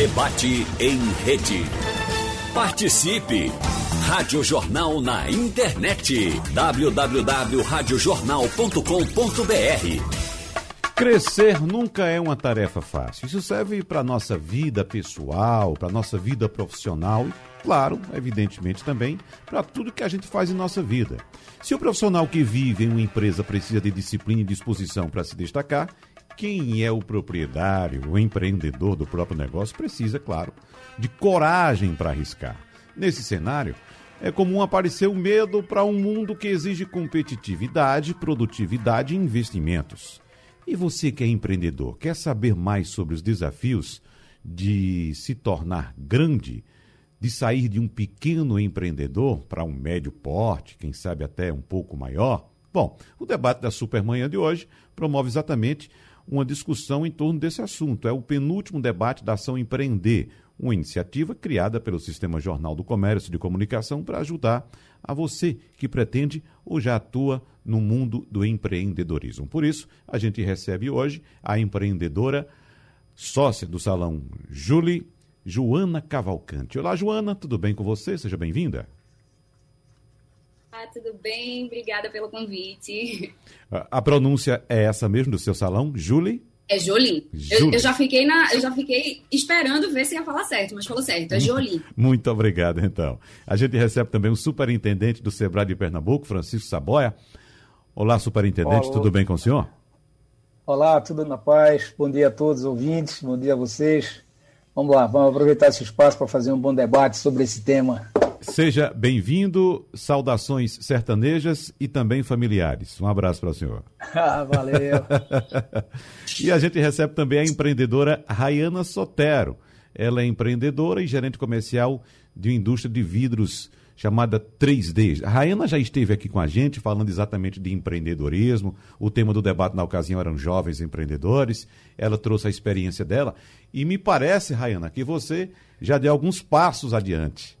Debate em rede. Participe! Rádio Jornal na internet. www.radiojornal.com.br Crescer nunca é uma tarefa fácil. Isso serve para nossa vida pessoal, para nossa vida profissional e, claro, evidentemente também para tudo que a gente faz em nossa vida. Se o profissional que vive em uma empresa precisa de disciplina e disposição para se destacar, quem é o proprietário, o empreendedor do próprio negócio precisa, claro, de coragem para arriscar. Nesse cenário, é comum aparecer o medo para um mundo que exige competitividade, produtividade e investimentos. E você que é empreendedor, quer saber mais sobre os desafios de se tornar grande, de sair de um pequeno empreendedor para um médio porte, quem sabe até um pouco maior? Bom, o debate da Supermanhã de hoje promove exatamente uma discussão em torno desse assunto. É o penúltimo debate da Ação Empreender, uma iniciativa criada pelo Sistema Jornal do Comércio de Comunicação para ajudar a você que pretende ou já atua no mundo do empreendedorismo. Por isso, a gente recebe hoje a empreendedora sócia do Salão Julie, Joana Cavalcante. Olá, Joana, tudo bem com você? Seja bem-vinda. Ah, tudo bem? Obrigada pelo convite. A pronúncia é essa mesmo do seu salão, Julie? É Jolie. Eu, eu, já fiquei na, eu já fiquei esperando ver se ia falar certo, mas falou certo, é Jolie. Muito obrigado, então. A gente recebe também o superintendente do Sebrae de Pernambuco, Francisco Saboia. Olá, superintendente, Olá. tudo bem com o senhor? Olá, tudo na paz. Bom dia a todos os ouvintes, bom dia a vocês. Vamos lá, vamos aproveitar esse espaço para fazer um bom debate sobre esse tema. Seja bem-vindo, saudações sertanejas e também familiares. Um abraço para o senhor. Ah, valeu. e a gente recebe também a empreendedora Rayana Sotero. Ela é empreendedora e gerente comercial de uma indústria de vidros chamada 3D. A Rayana já esteve aqui com a gente falando exatamente de empreendedorismo. O tema do debate na ocasião eram jovens empreendedores. Ela trouxe a experiência dela. E me parece, Rayana, que você já deu alguns passos adiante.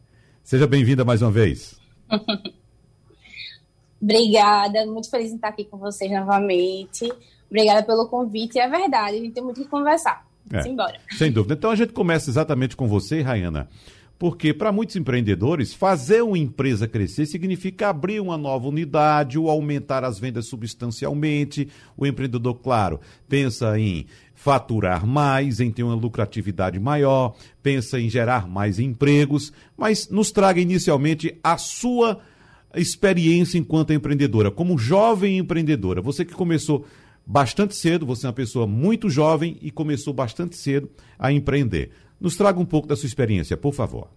Seja bem-vinda mais uma vez. Obrigada, muito feliz em estar aqui com vocês novamente. Obrigada pelo convite. É verdade, a gente tem muito que conversar. É, Simbora. Sem dúvida. Então a gente começa exatamente com você, Rayana, porque para muitos empreendedores, fazer uma empresa crescer significa abrir uma nova unidade ou aumentar as vendas substancialmente. O empreendedor, claro, pensa em faturar mais, em ter uma lucratividade maior, pensa em gerar mais empregos, mas nos traga inicialmente a sua experiência enquanto empreendedora, como jovem empreendedora. Você que começou bastante cedo, você é uma pessoa muito jovem e começou bastante cedo a empreender. Nos traga um pouco da sua experiência, por favor.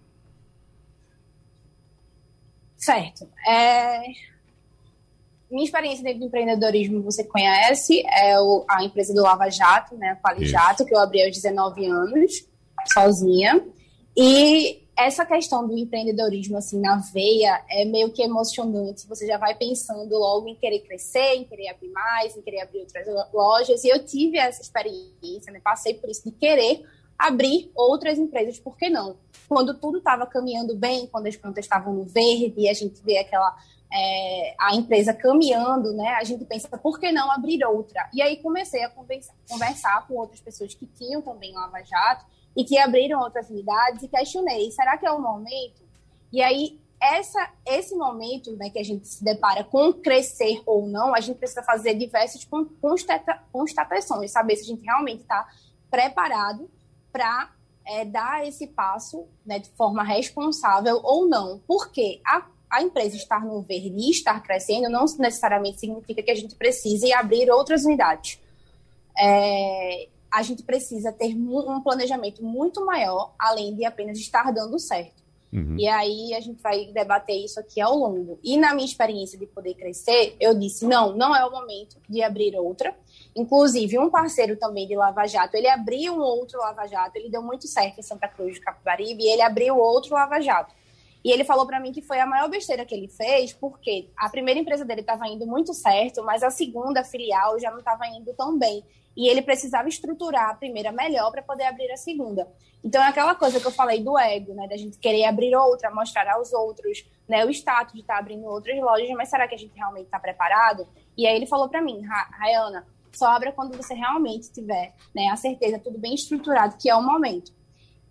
Certo. É, minha experiência dentro do empreendedorismo, você conhece, é o, a empresa do Lava Jato, né, a Quali Jato, que eu abri aos 19 anos, sozinha. E essa questão do empreendedorismo, assim, na veia, é meio que emocionante. Você já vai pensando logo em querer crescer, em querer abrir mais, em querer abrir outras lojas. E eu tive essa experiência, né, passei por isso, de querer abrir outras empresas, por que não? Quando tudo estava caminhando bem, quando as plantas estavam no verde, e a gente vê aquela é, a empresa caminhando, né, a gente pensa, por que não abrir outra? E aí comecei a conversar, com outras pessoas que tinham também Lava Jato e que abriram outras unidades e questionei, será que é o momento? E aí, essa, esse momento né, que a gente se depara com crescer ou não, a gente precisa fazer diversas constata, constatações, saber se a gente realmente está preparado para é, dar esse passo né, de forma responsável ou não. Porque a a empresa estar no verde e estar crescendo não necessariamente significa que a gente precise abrir outras unidades. É, a gente precisa ter um planejamento muito maior, além de apenas estar dando certo. Uhum. E aí a gente vai debater isso aqui ao longo. E na minha experiência de poder crescer, eu disse: não, não é o momento de abrir outra. Inclusive, um parceiro também de Lava Jato, ele abriu um outro Lava Jato, ele deu muito certo em Santa Cruz de Capibaribe, e ele abriu outro Lava Jato. E ele falou para mim que foi a maior besteira que ele fez, porque a primeira empresa dele estava indo muito certo, mas a segunda filial já não estava indo tão bem. E ele precisava estruturar a primeira melhor para poder abrir a segunda. Então é aquela coisa que eu falei do ego, né? Da gente querer abrir outra, mostrar aos outros, né? O status de estar tá abrindo outras lojas, mas será que a gente realmente está preparado? E aí ele falou para mim, Rayana, só abra quando você realmente tiver né, a certeza, tudo bem estruturado, que é o momento.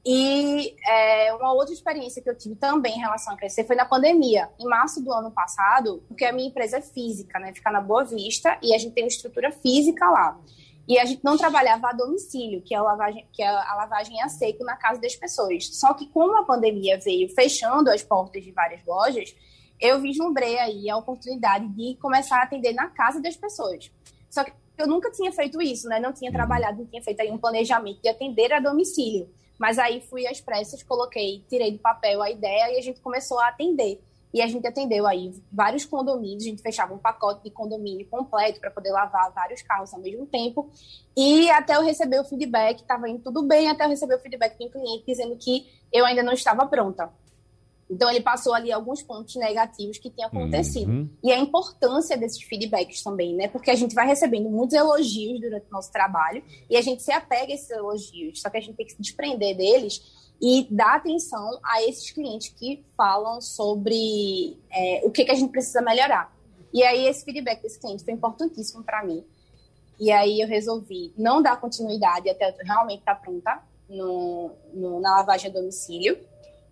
E é, uma outra experiência que eu tive também em relação a crescer foi na pandemia, em março do ano passado, porque a minha empresa é física, né? Fica na Boa Vista e a gente tem uma estrutura física lá. E a gente não trabalhava a domicílio, que é a lavagem, que é a lavagem a seco na casa das pessoas. Só que como a pandemia veio fechando as portas de várias lojas, eu vislumbrei aí a oportunidade de começar a atender na casa das pessoas. Só que eu nunca tinha feito isso, né? Não tinha uhum. trabalhado, não tinha feito aí um planejamento de atender a domicílio. Mas aí fui às pressas, coloquei, tirei do papel a ideia e a gente começou a atender. E a gente atendeu aí vários condomínios, a gente fechava um pacote de condomínio completo para poder lavar vários carros ao mesmo tempo. E até eu receber o feedback, estava indo tudo bem, até eu receber o feedback do cliente dizendo que eu ainda não estava pronta. Então, ele passou ali alguns pontos negativos que tinham acontecido. Uhum. E a importância desses feedbacks também, né? Porque a gente vai recebendo muitos elogios durante o nosso trabalho e a gente se apega a esses elogios, só que a gente tem que se desprender deles e dar atenção a esses clientes que falam sobre é, o que, que a gente precisa melhorar. E aí, esse feedback desse cliente foi importantíssimo para mim. E aí, eu resolvi não dar continuidade até eu realmente estar tá pronta no, no, na lavagem a domicílio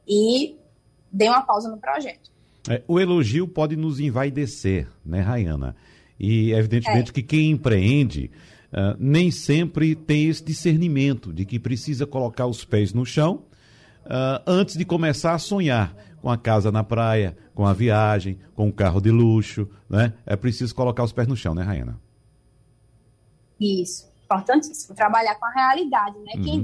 e dei uma pausa no projeto. É, o elogio pode nos envaidecer, né, Rayana? E evidentemente é. que quem empreende uh, nem sempre tem esse discernimento de que precisa colocar os pés no chão uh, antes de começar a sonhar com a casa na praia, com a viagem, com um carro de luxo, né? É preciso colocar os pés no chão, né, Raina? Isso, importantíssimo. Trabalhar com a realidade, né? Uhum. Quem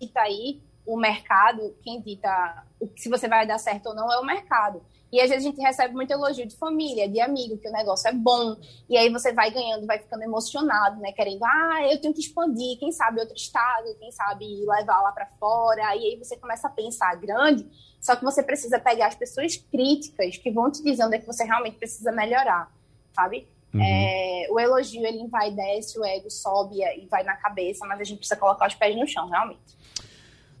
dita aí o mercado, quem dita se você vai dar certo ou não é o mercado. E às vezes a gente recebe muito elogio de família, de amigo, que o negócio é bom. E aí você vai ganhando, vai ficando emocionado, né? Querendo, ah, eu tenho que expandir, quem sabe outro estado, quem sabe levar lá para fora. E aí você começa a pensar grande, só que você precisa pegar as pessoas críticas que vão te dizer onde é que você realmente precisa melhorar, sabe? Uhum. É, o elogio, ele vai desce, o ego sobe e vai na cabeça, mas a gente precisa colocar os pés no chão, realmente.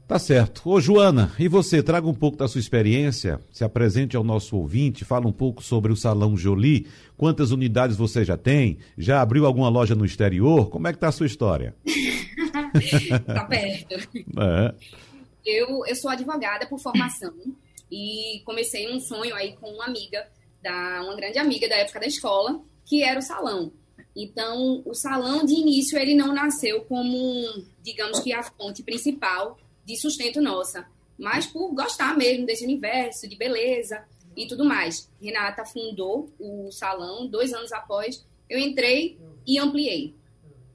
Tá certo. Ô, Joana, e você, traga um pouco da sua experiência, se apresente ao nosso ouvinte, fala um pouco sobre o Salão Jolie, quantas unidades você já tem, já abriu alguma loja no exterior, como é que tá a sua história? tá perto. É. Eu, eu sou advogada por formação e comecei um sonho aí com uma amiga, da, uma grande amiga da época da escola, que era o salão. Então, o salão de início ele não nasceu como, digamos que a fonte principal de sustento nossa, mas por gostar mesmo desse universo, de beleza e tudo mais. Renata fundou o salão dois anos após eu entrei e ampliei.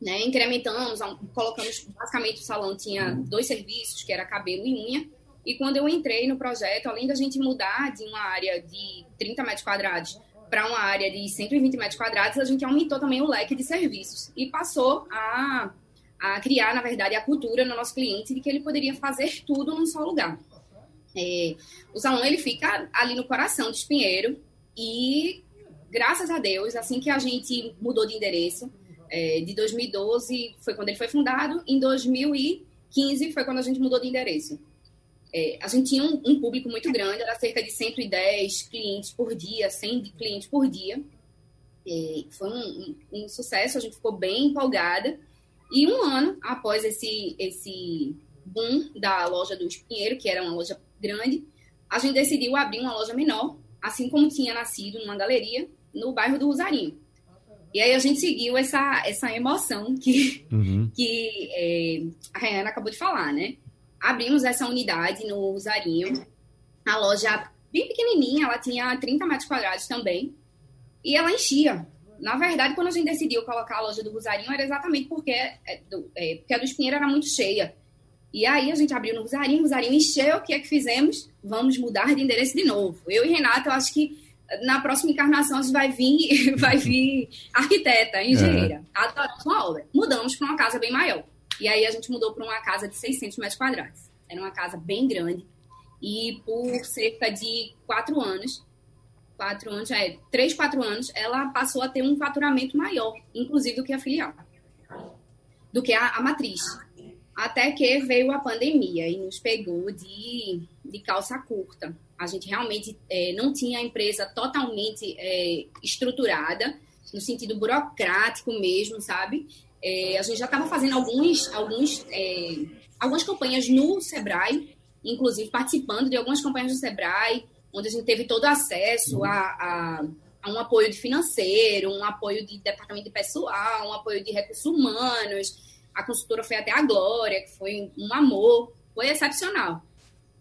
Né? Incrementamos, colocamos, basicamente o salão tinha dois serviços, que era cabelo e unha, e quando eu entrei no projeto, além da gente mudar de uma área de 30 metros quadrados para uma área de 120 metros quadrados, a gente aumentou também o leque de serviços e passou a a criar, na verdade, a cultura no nosso cliente de que ele poderia fazer tudo num só lugar. É, o salão ele fica ali no coração de Espinheiro e, graças a Deus, assim que a gente mudou de endereço, é, de 2012 foi quando ele foi fundado, em 2015 foi quando a gente mudou de endereço. É, a gente tinha um, um, público muito grande, era cerca de 110 clientes por dia, 100 clientes por dia. É, foi um, um, um sucesso, a gente ficou bem empolgada. E um ano após esse, esse boom da loja do Espinheiro, que era uma loja grande, a gente decidiu abrir uma loja menor, assim como tinha nascido numa galeria no bairro do Rosarinho. E aí a gente seguiu essa, essa emoção que, uhum. que é, a Rayana acabou de falar, né? Abrimos essa unidade no Rosarinho, a loja bem pequenininha, ela tinha 30 metros quadrados também, e ela enchia. Na verdade, quando a gente decidiu colocar a loja do Rosarinho, era exatamente porque, é, é, porque a do Espinheiro era muito cheia. E aí a gente abriu no Rosarinho, o Rosarinho encheu, o que é que fizemos? Vamos mudar de endereço de novo. Eu e Renato, eu acho que na próxima encarnação a gente vai vir, vai vir arquiteta, engenheira. É. Adoramos uma obra. Mudamos para uma casa bem maior. E aí a gente mudou para uma casa de 600 metros quadrados. Era uma casa bem grande. E por cerca de quatro anos, quatro anos, é, três, quatro anos, ela passou a ter um faturamento maior, inclusive do que a filial, do que a, a matriz. Até que veio a pandemia e nos pegou de, de calça curta. A gente realmente é, não tinha a empresa totalmente é, estruturada, no sentido burocrático mesmo, sabe? É, a gente já estava fazendo alguns, alguns é, algumas campanhas no Sebrae, inclusive participando de algumas campanhas do Sebrae, onde a gente teve todo acesso a, a, a um apoio financeiro, um apoio de departamento de pessoal, um apoio de recursos humanos. A consultora foi até a Glória, que foi um amor, foi excepcional.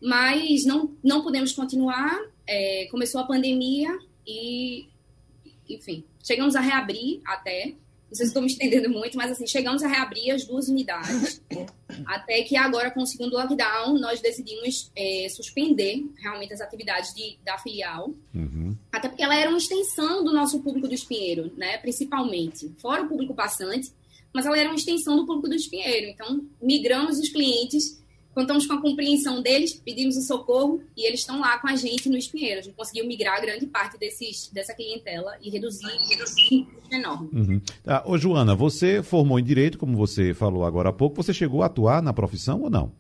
Mas não, não pudemos continuar, é, começou a pandemia e, enfim, chegamos a reabrir até, não sei se estou me estendendo muito, mas assim, chegamos a reabrir as duas unidades. até que agora, com o segundo lockdown, nós decidimos é, suspender realmente as atividades de, da filial. Uhum. Até porque ela era uma extensão do nosso público do Espinheiro, né? Principalmente. Fora o público passante, mas ela era uma extensão do público do Espinheiro. Então, migramos os clientes Contamos com a compreensão deles, pedimos o socorro e eles estão lá com a gente no Espinheiro. A gente conseguiu migrar grande parte desses, dessa clientela e reduzir, reduzir enorme. Uhum. Ah, ô, Joana, você formou em Direito, como você falou agora há pouco. Você chegou a atuar na profissão ou não?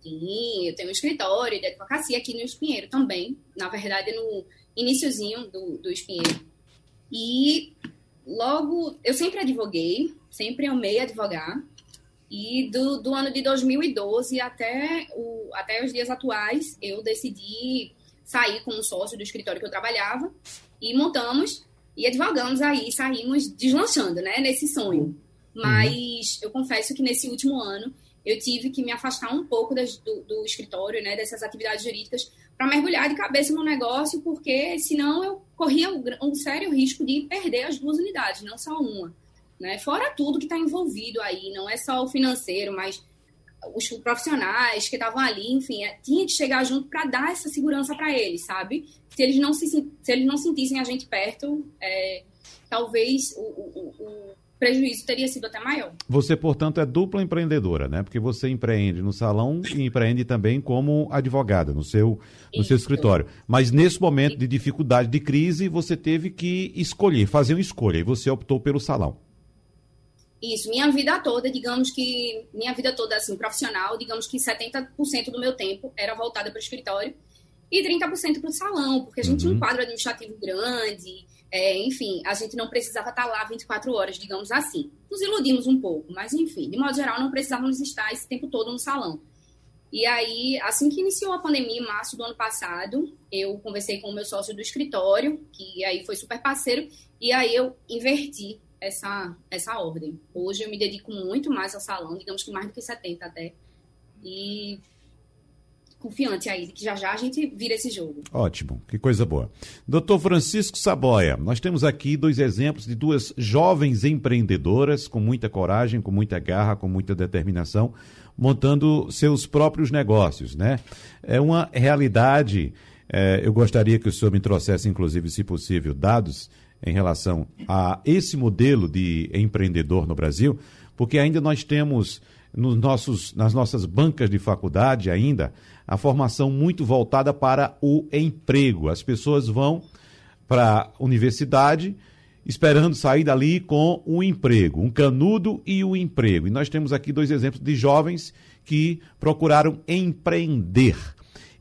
Sim, eu tenho um escritório de advocacia aqui no Espinheiro também. Na verdade, no iníciozinho do, do Espinheiro. E logo, eu sempre advoguei, sempre amei advogar. E do, do ano de 2012 até, o, até os dias atuais, eu decidi sair com um sócio do escritório que eu trabalhava e montamos e advogamos aí, saímos deslanchando, né, nesse sonho. Mas eu confesso que nesse último ano eu tive que me afastar um pouco das, do, do, escritório, né, dessas atividades jurídicas, para mergulhar de cabeça no negócio, porque senão eu corria um, um sério risco de perder as duas unidades, não só uma né? Fora tudo que está envolvido aí, não é só o financeiro, mas os profissionais que estavam ali, enfim, é, tinha que chegar junto para dar essa segurança para eles, sabe? Se eles não se, se eles não sentissem a gente perto, é, talvez o, o, o, prejuízo teria sido até maior. Você, portanto, é dupla empreendedora, né? Porque você empreende no salão e empreende também como advogada no seu, no seu escritório. Mas nesse momento de dificuldade, de crise, você teve que escolher, fazer uma escolha e você optou pelo salão. Isso, minha vida toda, digamos que, minha vida toda, assim, profissional, digamos que 70% do meu tempo era voltada para o escritório e 30% para o salão, porque a gente uhum. tinha um quadro administrativo grande, é, enfim, a gente não precisava estar lá 24 horas, digamos assim. Nos iludimos um pouco, mas enfim, de modo geral, não precisávamos estar esse tempo todo no salão. E aí, assim que iniciou a pandemia, em março do ano passado, eu conversei com o meu sócio do escritório, que aí foi super parceiro, e aí eu inverti essa, essa ordem. Hoje eu me dedico muito mais ao salão, digamos que mais do que 70 até. E confiante aí que já já a gente vira esse jogo. Ótimo, que coisa boa. Doutor Francisco Saboia, nós temos aqui dois exemplos de duas jovens empreendedoras com muita coragem, com muita garra, com muita determinação, montando seus próprios negócios, né? É uma realidade. É, eu gostaria que o senhor me trouxesse, inclusive, se possível, dados em relação a esse modelo de empreendedor no Brasil, porque ainda nós temos nos nossos, nas nossas bancas de faculdade ainda a formação muito voltada para o emprego. As pessoas vão para a universidade esperando sair dali com um emprego, um canudo e o um emprego. E nós temos aqui dois exemplos de jovens que procuraram empreender.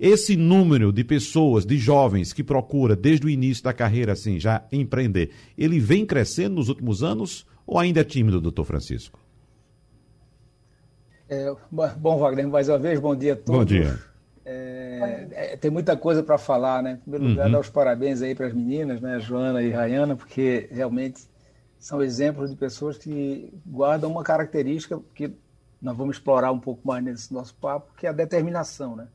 Esse número de pessoas, de jovens que procura desde o início da carreira assim já empreender, ele vem crescendo nos últimos anos ou ainda é tímido, doutor Francisco? É, bom, Wagner, mais uma vez, bom dia a todos. Bom dia. É, é, tem muita coisa para falar, né? Em primeiro lugar, uhum. dar os parabéns aí para as meninas, né, Joana e Rayana, porque realmente são exemplos de pessoas que guardam uma característica que nós vamos explorar um pouco mais nesse nosso papo, que é a determinação, né?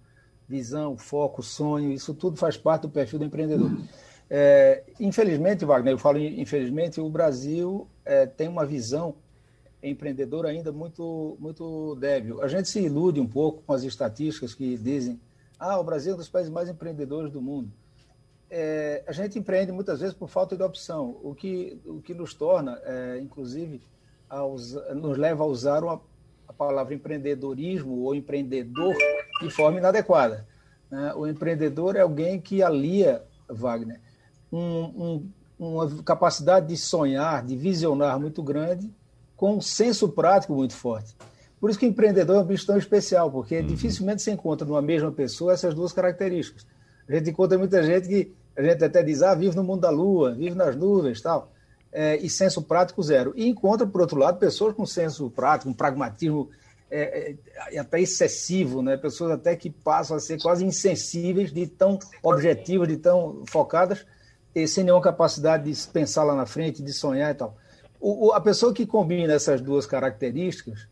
Visão, foco, sonho, isso tudo faz parte do perfil do empreendedor. É, infelizmente, Wagner, eu falo infelizmente, o Brasil é, tem uma visão empreendedora ainda muito, muito débil. A gente se ilude um pouco com as estatísticas que dizem ah, o Brasil é um dos países mais empreendedores do mundo. É, a gente empreende muitas vezes por falta de opção, o que, o que nos torna, é, inclusive, nos leva a usar uma, a palavra empreendedorismo ou empreendedor de forma inadequada. Né? O empreendedor é alguém que alia, Wagner, um, um, uma capacidade de sonhar, de visionar muito grande, com um senso prático muito forte. Por isso que o empreendedor é um bicho tão especial, porque uhum. dificilmente se encontra numa mesma pessoa essas duas características. A gente encontra muita gente que a gente até diz, ah, vive no mundo da lua, vive nas nuvens tal, é, e senso prático zero. E encontra, por outro lado, pessoas com senso prático, um pragmatismo é, é, até excessivo, né? pessoas até que passam a ser quase insensíveis, de tão objetivas, de tão focadas, e sem nenhuma capacidade de pensar lá na frente, de sonhar e tal. O, o, a pessoa que combina essas duas características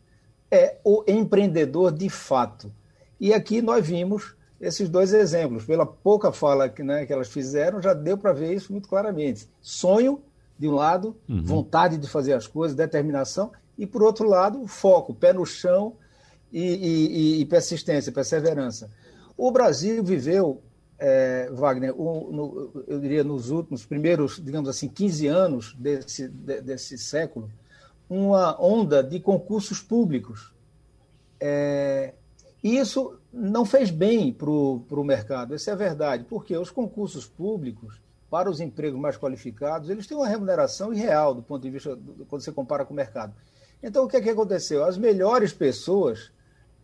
é o empreendedor de fato. E aqui nós vimos esses dois exemplos. Pela pouca fala que, né, que elas fizeram, já deu para ver isso muito claramente. Sonho, de um lado, uhum. vontade de fazer as coisas, determinação, e, por outro lado, foco, pé no chão e, e, e persistência, perseverança. O Brasil viveu, é, Wagner, um, no, eu diria nos últimos, primeiros, digamos assim, 15 anos desse, de, desse século, uma onda de concursos públicos. É, e isso não fez bem para o mercado, isso é verdade, porque os concursos públicos, para os empregos mais qualificados, eles têm uma remuneração irreal do ponto de vista, do, quando você compara com o mercado. Então, o que, é que aconteceu? As melhores pessoas,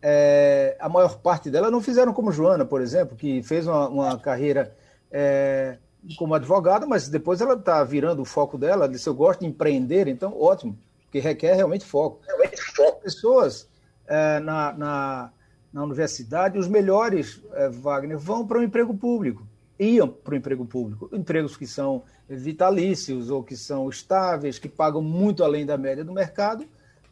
é, a maior parte delas não fizeram como Joana, por exemplo, que fez uma, uma carreira é, como advogada, mas depois ela está virando o foco dela. Ela disse: Eu gosto de empreender, então ótimo, porque requer realmente foco. Realmente foco. Pessoas é, na, na, na, universidade, os melhores, é, Wagner, vão para o emprego público. Iam para o emprego público. Empregos que são vitalícios ou que são estáveis, que pagam muito além da média do mercado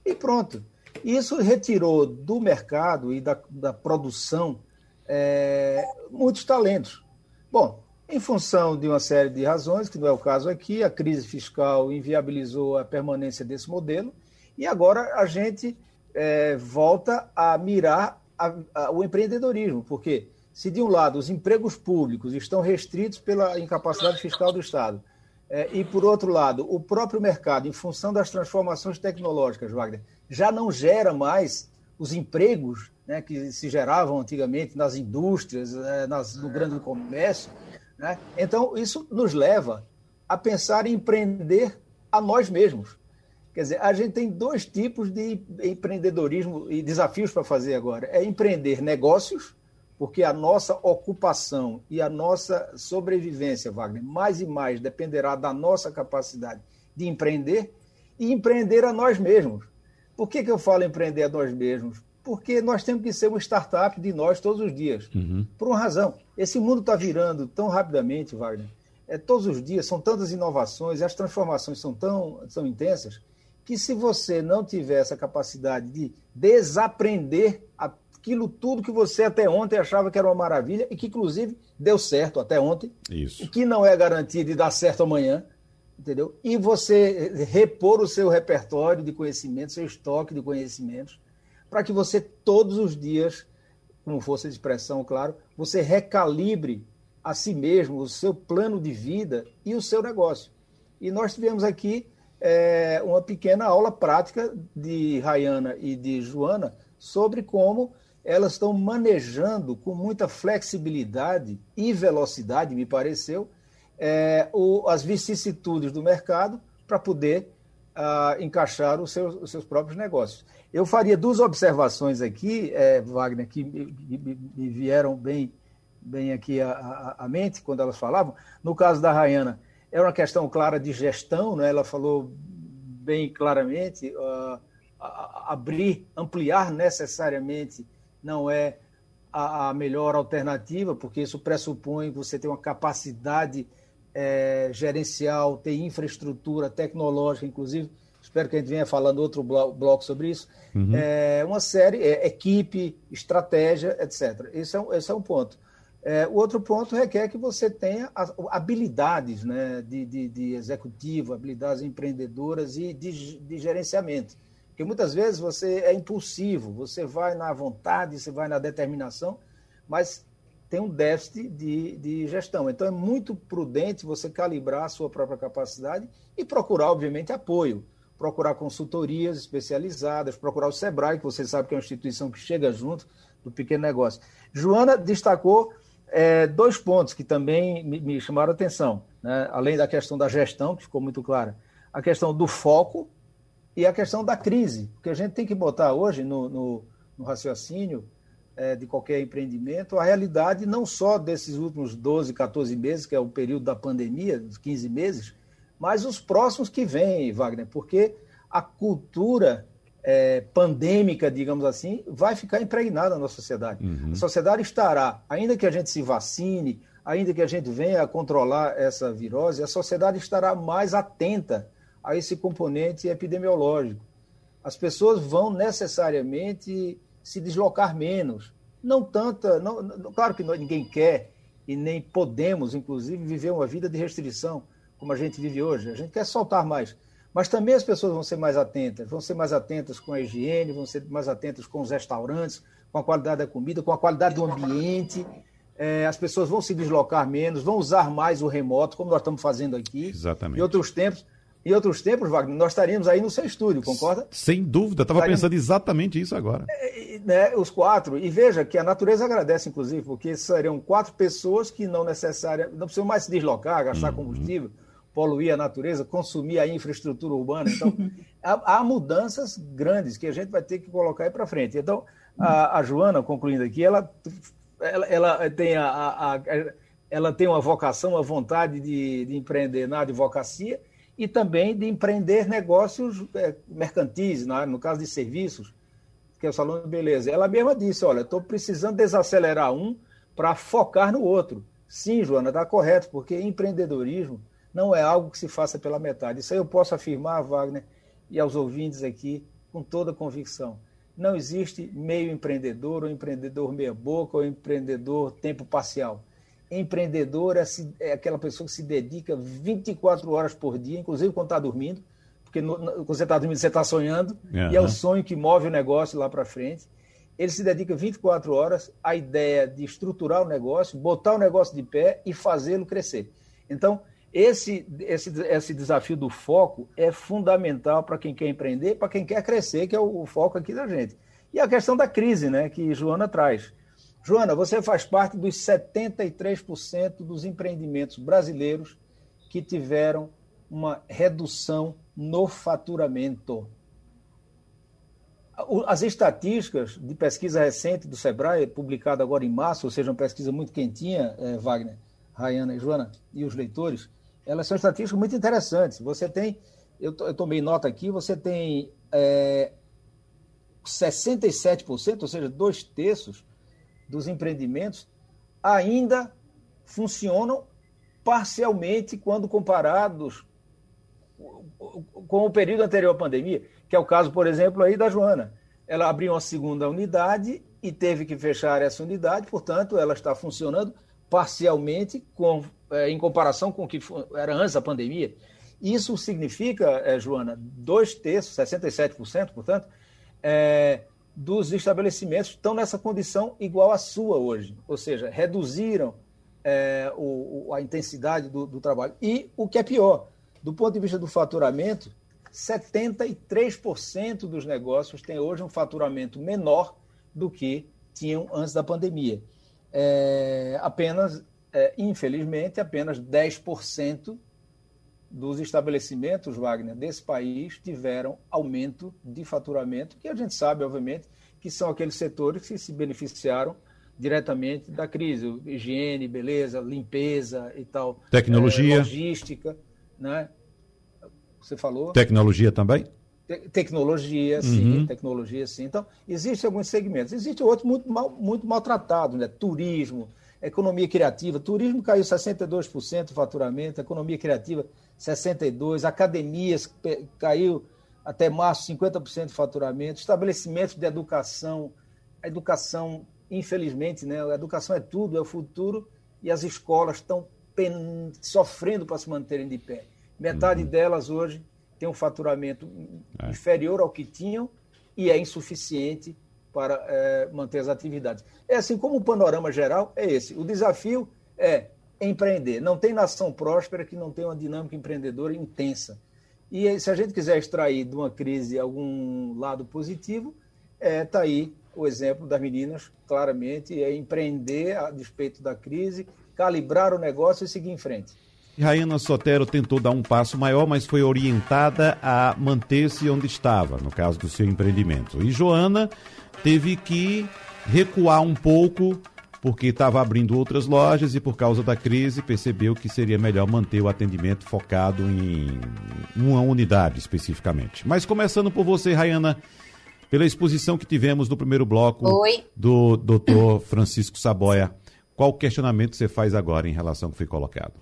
e pronto. Isso retirou do mercado e da, da produção é, muitos talentos. Bom, em função de uma série de razões, que não é o caso aqui, a crise fiscal inviabilizou a permanência desse modelo, e agora a gente é, volta a mirar a, a, o empreendedorismo, porque se de um lado os empregos públicos estão restritos pela incapacidade fiscal do Estado, é, e, por outro lado, o próprio mercado, em função das transformações tecnológicas, Wagner, já não gera mais os empregos né, que se geravam antigamente nas indústrias, é, nas, no grande comércio. Né? Então, isso nos leva a pensar em empreender a nós mesmos. Quer dizer, a gente tem dois tipos de empreendedorismo e desafios para fazer agora: é empreender negócios porque a nossa ocupação e a nossa sobrevivência, Wagner, mais e mais dependerá da nossa capacidade de empreender e empreender a nós mesmos. Por que, que eu falo empreender a nós mesmos? Porque nós temos que ser uma startup de nós todos os dias. Uhum. Por uma razão. Esse mundo está virando tão rapidamente, Wagner. É, todos os dias são tantas inovações, as transformações são tão, tão intensas, que se você não tiver essa capacidade de desaprender a aquilo tudo que você até ontem achava que era uma maravilha e que, inclusive, deu certo até ontem. Isso. Que não é garantia de dar certo amanhã, entendeu? E você repor o seu repertório de conhecimentos, seu estoque de conhecimentos, para que você todos os dias, como força de expressão, claro, você recalibre a si mesmo, o seu plano de vida e o seu negócio. E nós tivemos aqui é, uma pequena aula prática de Rayana e de Joana sobre como elas estão manejando com muita flexibilidade e velocidade, me pareceu, é, o, as vicissitudes do mercado para poder uh, encaixar os seus, os seus, próprios negócios. Eu faria duas observações aqui, é, Wagner, que me, me, me, vieram bem, bem aqui à, mente quando elas falavam. No caso da Rayana, é uma questão clara de gestão, né? ela falou bem claramente, uh, abrir, ampliar necessariamente não é a, a melhor alternativa, porque isso pressupõe você ter uma capacidade é, gerencial, ter infraestrutura tecnológica, inclusive. Espero que a gente venha falando outro bloco sobre isso. Uhum. É, uma série, é, equipe, estratégia, etc. Esse é, esse é um ponto. É, o outro ponto requer que você tenha habilidades né, de, de, de executivo, habilidades empreendedoras e de, de gerenciamento. Porque muitas vezes você é impulsivo, você vai na vontade, você vai na determinação, mas tem um déficit de, de gestão. Então é muito prudente você calibrar a sua própria capacidade e procurar, obviamente, apoio. Procurar consultorias especializadas, procurar o SEBRAE, que você sabe que é uma instituição que chega junto do pequeno negócio. Joana destacou é, dois pontos que também me, me chamaram a atenção, né? além da questão da gestão, que ficou muito clara, a questão do foco, e a questão da crise, porque a gente tem que botar hoje no, no, no raciocínio é, de qualquer empreendimento a realidade não só desses últimos 12, 14 meses, que é o período da pandemia, dos 15 meses, mas os próximos que vêm, Wagner, porque a cultura é, pandêmica, digamos assim, vai ficar impregnada na sociedade. Uhum. A sociedade estará, ainda que a gente se vacine, ainda que a gente venha a controlar essa virose, a sociedade estará mais atenta a esse componente epidemiológico. As pessoas vão necessariamente se deslocar menos. Não tanta, não, claro que ninguém quer e nem podemos, inclusive, viver uma vida de restrição como a gente vive hoje. A gente quer soltar mais. Mas também as pessoas vão ser mais atentas, vão ser mais atentas com a higiene, vão ser mais atentas com os restaurantes, com a qualidade da comida, com a qualidade do ambiente. É, as pessoas vão se deslocar menos, vão usar mais o remoto, como nós estamos fazendo aqui. Exatamente. Em outros tempos, em outros tempos, Wagner, nós estaríamos aí no seu estúdio, concorda? Sem dúvida, estava pensando exatamente isso agora. É, né, os quatro. E veja que a natureza agradece, inclusive, porque seriam quatro pessoas que não necessariamente, não precisam mais se deslocar, gastar uhum. combustível poluir a natureza, consumir a infraestrutura urbana. Então, há, há, mudanças grandes que a gente vai ter que colocar aí para frente. Então, a, a, Joana, concluindo aqui, ela, ela, ela tem a, a, ela tem uma vocação, uma vontade de, de, empreender na advocacia e também de empreender negócios é, mercantis, na, no caso de serviços, que é o salão de beleza. Ela mesma disse, olha, estou precisando desacelerar um para focar no outro. Sim, Joana, está correto, porque empreendedorismo não é algo que se faça pela metade. Isso aí eu posso afirmar, Wagner, e aos ouvintes aqui, com toda convicção. Não existe meio empreendedor, ou empreendedor meia-boca, ou empreendedor tempo parcial. Empreendedor é, é, aquela pessoa que se dedica 24 horas por dia, inclusive quando está dormindo, porque no, no, quando você está dormindo, você está sonhando, uhum. e é o sonho que move o negócio lá para frente. Ele se dedica 24 horas à ideia de estruturar o negócio, botar o negócio de pé e fazê-lo crescer. Então, esse, esse, esse desafio do foco é fundamental para quem quer empreender, para quem quer crescer, que é o, o, foco aqui da gente. E a questão da crise, né, que Joana traz. Joana, você faz parte dos 73% dos empreendimentos brasileiros que tiveram uma redução no faturamento. As estatísticas de pesquisa recente do Sebrae, publicada agora em março, ou seja, uma pesquisa muito quentinha, eh, Wagner, Rayana e Joana, e os leitores, elas são estatísticas muito interessantes. Você tem, eu, tomei nota aqui, você tem é, 67%, ou seja, dois terços dos empreendimentos ainda funcionam parcialmente quando comparados com o período anterior à pandemia, que é o caso, por exemplo, aí da Joana. Ela abriu uma segunda unidade e teve que fechar essa unidade, portanto, ela está funcionando parcialmente com é, em comparação com o que era antes da pandemia. Isso significa, é, Joana, dois terços, 67%, portanto, é, dos estabelecimentos estão nessa condição igual à sua hoje, ou seja, reduziram é, o, a intensidade do, do, trabalho. E o que é pior, do ponto de vista do faturamento, 73% dos negócios têm hoje um faturamento menor do que tinham antes da pandemia. É, apenas é, infelizmente, apenas 10% dos estabelecimentos, Wagner, desse país tiveram aumento de faturamento, que a gente sabe, obviamente, que são aqueles setores que se beneficiaram diretamente da crise, higiene, beleza, limpeza e tal. Tecnologia. É, logística, né? Você falou? Tecnologia também? Te tecnologia, sim, uhum. tecnologia, sim. Então, existem alguns segmentos. Existe outros muito mal, muito maltratados, né? Turismo, economia criativa, turismo caiu 62% do faturamento, economia criativa 62%, academias caiu até março 50% do faturamento, estabelecimentos de educação, a educação, infelizmente, né, a educação é tudo, é o futuro, e as escolas estão sofrendo para se manterem de pé. Metade uhum. delas hoje tem um faturamento é. inferior ao que tinham e é insuficiente para é, manter as atividades. É assim como o panorama geral é esse. O desafio é empreender. Não tem nação próspera que não tenha uma dinâmica empreendedora intensa. E se a gente quiser extrair de uma crise algum lado positivo, está é, tá aí o exemplo das meninas, claramente, é empreender a despeito da crise, calibrar o negócio e seguir em frente. Raina Sotero tentou dar um passo maior, mas foi orientada a manter-se onde estava, no caso do seu empreendimento. E Joana teve que recuar um pouco porque estava abrindo outras lojas e por causa da crise percebeu que seria melhor manter o atendimento focado em uma unidade especificamente. Mas começando por você, Rayana, pela exposição que tivemos no primeiro bloco Oi. do doutor Francisco Saboia. Qual questionamento você faz agora em relação ao que foi colocado?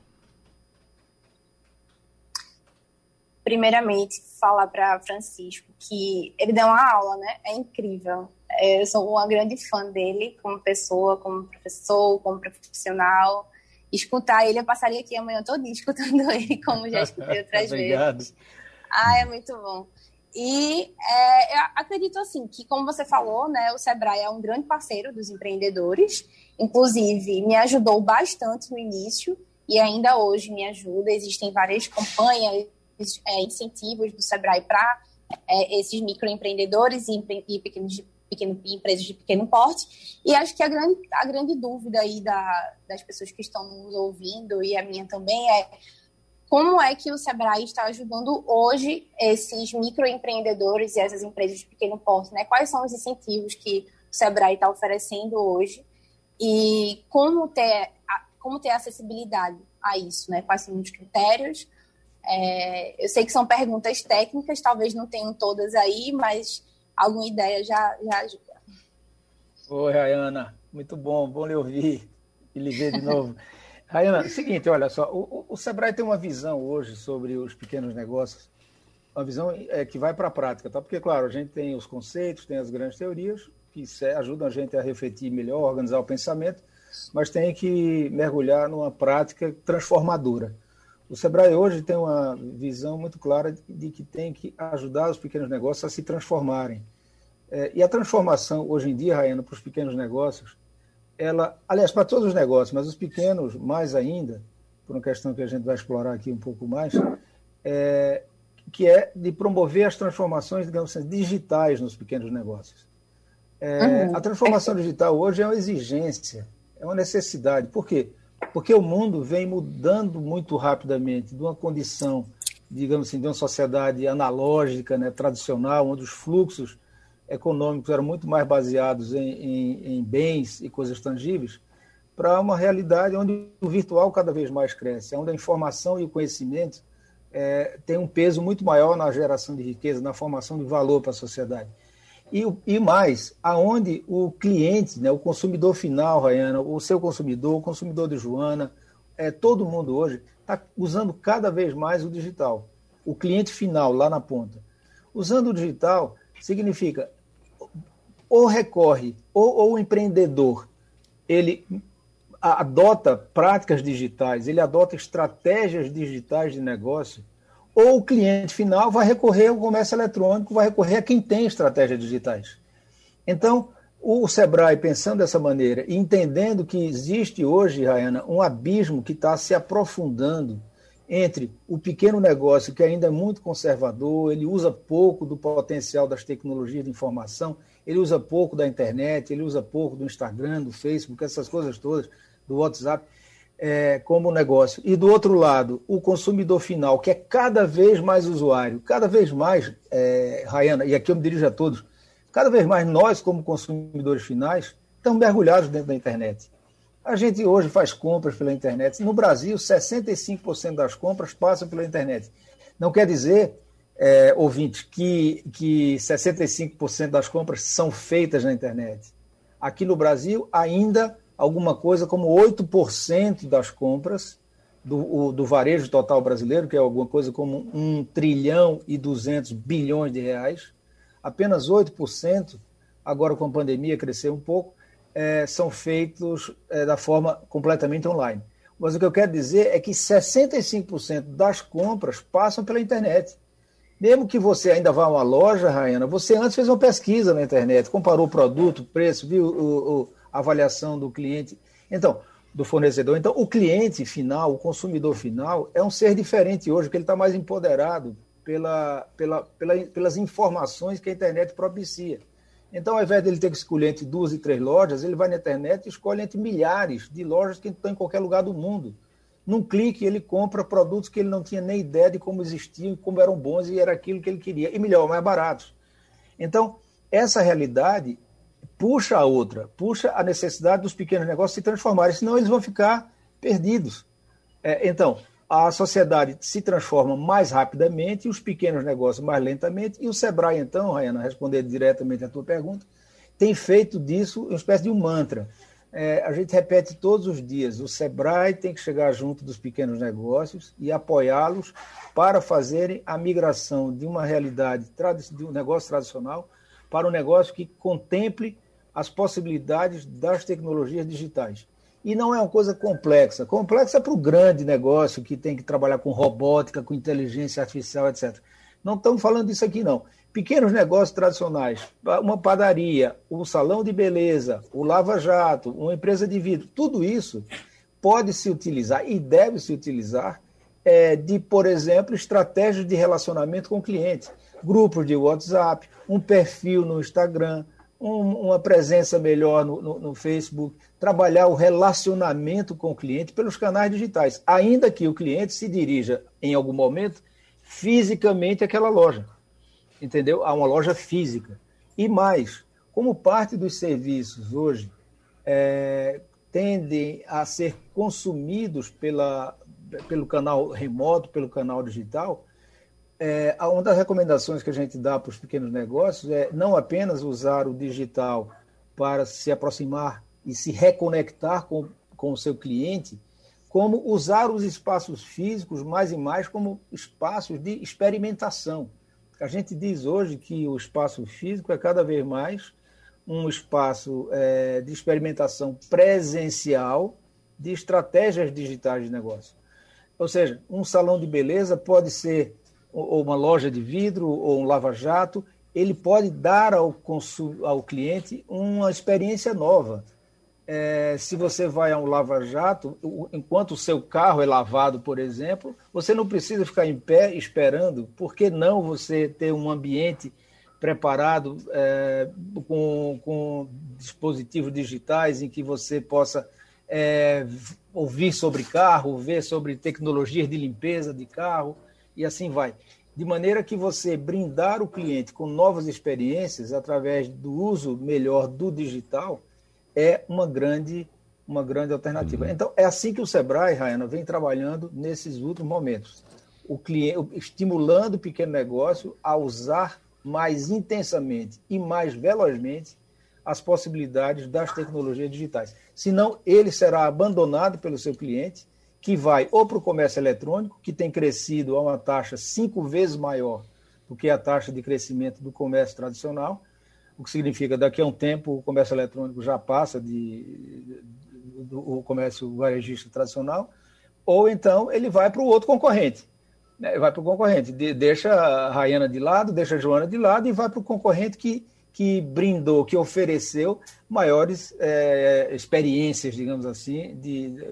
Primeiramente, falar para Francisco que ele deu uma aula, né? É incrível. Eu sou uma grande fã dele como pessoa, como professor, como profissional. Escutar ele, eu passaria aqui amanhã todo dia escutando ele, como já escutei outras vezes. Ah, é muito bom. E é, eu acredito assim que, como você falou, né, o Sebrae é um grande parceiro dos empreendedores. Inclusive, me ajudou bastante no início e ainda hoje me ajuda. Existem várias campanhas, é, incentivos do Sebrae para é, esses microempreendedores e, e pequenos pequeno, empresas de pequeno porte. E acho que a grande, a grande dúvida aí da, das pessoas que estão nos ouvindo, e a minha também, é como é que o Sebrae está ajudando hoje esses microempreendedores e essas empresas de pequeno porte, né? Quais são os incentivos que o Sebrae está oferecendo hoje e como ter, como ter acessibilidade a isso, né? Quais são os critérios? É, eu sei que são perguntas técnicas, talvez não tenham todas aí, mas alguma ideia já, já ajuda. Oi, Rayana. Muito bom, bom lhe ouvir e lhe ver de novo. Rayana, seguinte, olha só, o, o Sebrae tem uma visão hoje sobre os pequenos negócios, uma visão é, que vai para a prática, tá? Porque, claro, a gente tem os conceitos, tem as grandes teorias, que ajudam a gente a refletir melhor, organizar o pensamento, mas tem que mergulhar numa prática transformadora. O Sebrae hoje tem uma visão muito clara de que tem que ajudar os pequenos negócios a se transformarem. É, e a transformação, hoje em dia, Raiana, para os pequenos negócios, ela, aliás, para todos os negócios, mas os pequenos mais ainda, por uma questão que a gente vai explorar aqui um pouco mais, é, que é de promover as transformações, digamos assim, digitais nos pequenos negócios. É, uhum. A transformação digital hoje é uma exigência, é uma necessidade. Por quê? Porque o mundo vem mudando muito rapidamente de uma condição, digamos assim, de uma sociedade analógica, né, tradicional, onde os fluxos econômicos eram muito mais baseados em, em, em bens e coisas tangíveis, para uma realidade onde o virtual cada vez mais cresce, onde a informação e o conhecimento é, têm um peso muito maior na geração de riqueza, na formação de valor para a sociedade. E, e mais, aonde o cliente, né, o consumidor final, Rayana, o seu consumidor, o consumidor de Joana, é, todo mundo hoje está usando cada vez mais o digital. O cliente final, lá na ponta. Usando o digital significa ou recorre, ou, ou o empreendedor, ele adota práticas digitais, ele adota estratégias digitais de negócio ou o cliente final vai recorrer ao comércio eletrônico, vai recorrer a quem tem estratégias digitais. Então, o Sebrae, pensando dessa maneira, entendendo que existe hoje, Rayana, um abismo que está se aprofundando entre o pequeno negócio, que ainda é muito conservador, ele usa pouco do potencial das tecnologias de informação, ele usa pouco da internet, ele usa pouco do Instagram, do Facebook, essas coisas todas, do WhatsApp é, como negócio. E do outro lado, o consumidor final, que é cada vez mais usuário, cada vez mais, é, Rayana, e aqui eu me dirijo a todos, cada vez mais nós, como consumidores finais, estamos mergulhados dentro da internet. A gente hoje faz compras pela internet. No Brasil, 65% das compras passam pela internet. Não quer dizer, é, ouvinte, que, que 65% das compras são feitas na internet. Aqui no Brasil, ainda alguma coisa como 8% das compras do, do varejo total brasileiro, que é alguma coisa como 1 trilhão e 200 bilhões de reais, apenas 8%, agora com a pandemia cresceu um pouco, é, são feitos é, da forma completamente online. Mas o que eu quero dizer é que 65% das compras passam pela internet. Mesmo que você ainda vá a uma loja, Rayana, você antes fez uma pesquisa na internet, comparou o produto, o preço, viu o, o avaliação do cliente. Então, do fornecedor. Então, o cliente final, o consumidor final, é um ser diferente hoje, porque ele está mais empoderado pela, pela, pela, pelas informações que a internet propicia. Então, ao invés dele ter que escolher entre duas e três lojas, ele vai na internet e escolhe entre milhares de lojas que estão em qualquer lugar do mundo. Num clique, ele compra produtos que ele não tinha nem ideia de como existiam, como eram bons e era aquilo que ele queria. E melhor, mais baratos. Então, essa realidade puxa a outra, puxa a necessidade dos pequenos negócios se transformarem, senão eles vão ficar perdidos. É, então, a sociedade se transforma mais rapidamente, os pequenos negócios mais lentamente, e o Sebrae, então, Rayana, respondendo diretamente à tua pergunta, tem feito disso uma espécie de um mantra. É, a gente repete todos os dias: o Sebrae tem que chegar junto dos pequenos negócios e apoiá-los para fazerem a migração de uma realidade, de um negócio tradicional, para um negócio que contemple as possibilidades das tecnologias digitais. E não é uma coisa complexa. Complexa para o grande negócio que tem que trabalhar com robótica, com inteligência artificial, etc. Não estamos falando disso aqui, não. Pequenos negócios tradicionais, uma padaria, um salão de beleza, o lava-jato, uma empresa de vidro, tudo isso pode se utilizar e deve se utilizar é, de, por exemplo, estratégias de relacionamento com o cliente, grupos de WhatsApp, um perfil no Instagram, um, uma presença melhor no, no, no, Facebook, trabalhar o relacionamento com o cliente pelos canais digitais, ainda que o cliente se dirija em algum momento fisicamente àquela loja, entendeu? A uma loja física. E mais, como parte dos serviços hoje é, tendem a ser consumidos pela, pelo canal remoto, pelo canal digital, é, uma das recomendações que a gente dá para os pequenos negócios é não apenas usar o digital para se aproximar e se reconectar com, com o seu cliente, como usar os espaços físicos mais e mais como espaços de experimentação. A gente diz hoje que o espaço físico é cada vez mais um espaço é, de experimentação presencial de estratégias digitais de negócio. Ou seja, um salão de beleza pode ser ou uma loja de vidro ou um lava-jato, ele pode dar ao, ao cliente uma experiência nova. É, se você vai a um lava-jato, enquanto o seu carro é lavado, por exemplo, você não precisa ficar em pé esperando. Por que não você ter um ambiente preparado é, com, com, dispositivos digitais em que você possa é, ouvir sobre carro, ver sobre tecnologias de limpeza de carro, e assim vai. De maneira que você brindar o cliente com novas experiências através do uso melhor do digital é uma grande, uma grande alternativa. Uhum. Então, é assim que o Sebrae, Rayana, vem trabalhando nesses últimos momentos. O cliente, estimulando o pequeno negócio a usar mais intensamente e mais velozmente as possibilidades das tecnologias digitais. Senão, ele será abandonado pelo seu cliente que vai ou para o comércio eletrônico, que tem crescido a uma taxa cinco vezes maior do que a taxa de crescimento do comércio tradicional, o que significa que daqui a um tempo o comércio eletrônico já passa de, do, comércio varejista tradicional, ou então ele vai para o outro concorrente. Né? Vai para o concorrente, de, deixa a Rayana de lado, deixa a Joana de lado e vai para o concorrente que que brindou, que ofereceu maiores é, experiências, digamos assim,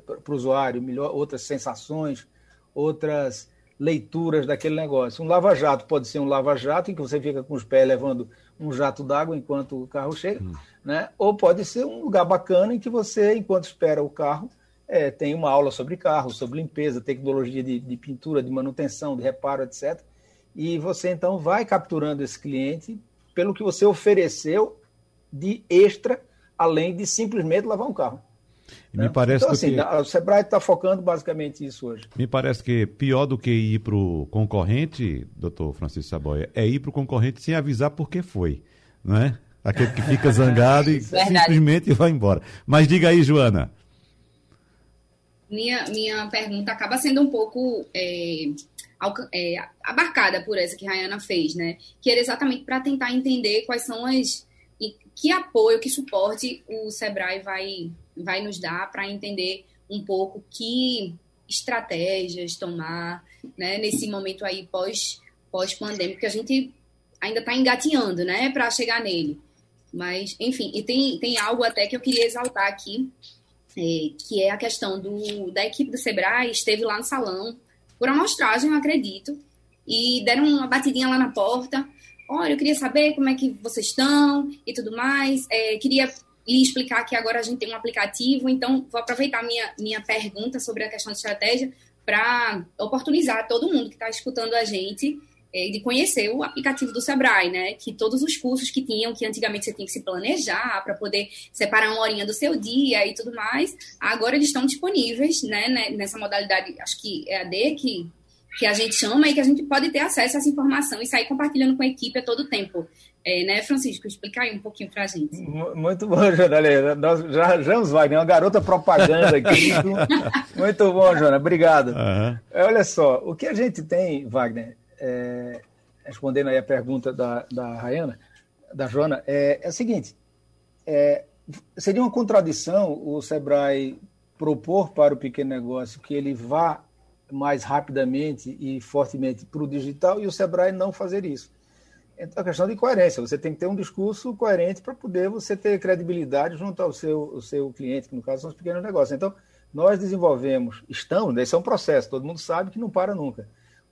para o usuário, melhor, outras sensações, outras leituras daquele negócio. Um lava-jato pode ser um lava-jato em que você fica com os pés levando um jato d'água enquanto o carro chega, hum. né? ou pode ser um lugar bacana em que você, enquanto espera o carro, é, tem uma aula sobre carro, sobre limpeza, tecnologia de, de pintura, de manutenção, de reparo, etc. E você então vai capturando esse cliente pelo que você ofereceu de extra, além de simplesmente lavar um carro. Me né? parece então, assim, que... o Sebrae está focando basicamente isso hoje. Me parece que pior do que ir para o concorrente, doutor Francisco Saboia, é ir para o concorrente sem avisar por que foi, não é? Aquele que fica zangado e simplesmente vai embora. Mas diga aí, Joana. Minha, minha pergunta acaba sendo um pouco é, é, abarcada por essa que a Rayana fez, né? Que era exatamente para tentar entender quais são as. que apoio, que suporte o Sebrae vai, vai nos dar para entender um pouco que estratégias tomar né, nesse momento aí pós, pós-pandêmico, que a gente ainda está engatinhando né, para chegar nele. Mas, enfim, e tem, tem algo até que eu queria exaltar aqui, é, que é a questão do, da equipe do Sebrae, esteve lá no salão por amostragem, eu acredito, e deram uma batidinha lá na porta. Olha, eu queria saber como é que vocês estão e tudo mais. É, queria lhe explicar que agora a gente tem um aplicativo, então vou aproveitar minha, minha pergunta sobre a questão de estratégia para oportunizar todo mundo que está escutando a gente de conhecer o aplicativo do Sebrae, né? Que todos os cursos que tinham, que antigamente você tinha que se planejar para poder separar uma horinha do seu dia e tudo mais, agora eles estão disponíveis, né? Nessa modalidade, acho que é a D que que a gente chama e que a gente pode ter acesso a essa informação e sair compartilhando com a equipe a todo tempo. É, né, Francisco? Explicar aí um pouquinho para a gente. Muito bom, Jona. Nós já, já nos vai, né? Uma garota propaganda aqui. Muito bom, Jona. Obrigado. Uhum. Olha só, o que a gente tem, Wagner, é, respondendo aí a pergunta da, da Rayana, da Jona, é, é o seguinte: é, seria uma contradição o Sebrae propor para o pequeno negócio que ele vá mais rapidamente e fortemente para o digital e o Sebrae não fazer isso. Então, a questão de coerência. Você tem que ter um discurso coerente para poder você ter credibilidade junto ao seu, ao seu cliente, que no caso são os pequenos negócios. Então, nós desenvolvemos, estamos, né, esse é um processo, todo mundo sabe que não para nunca,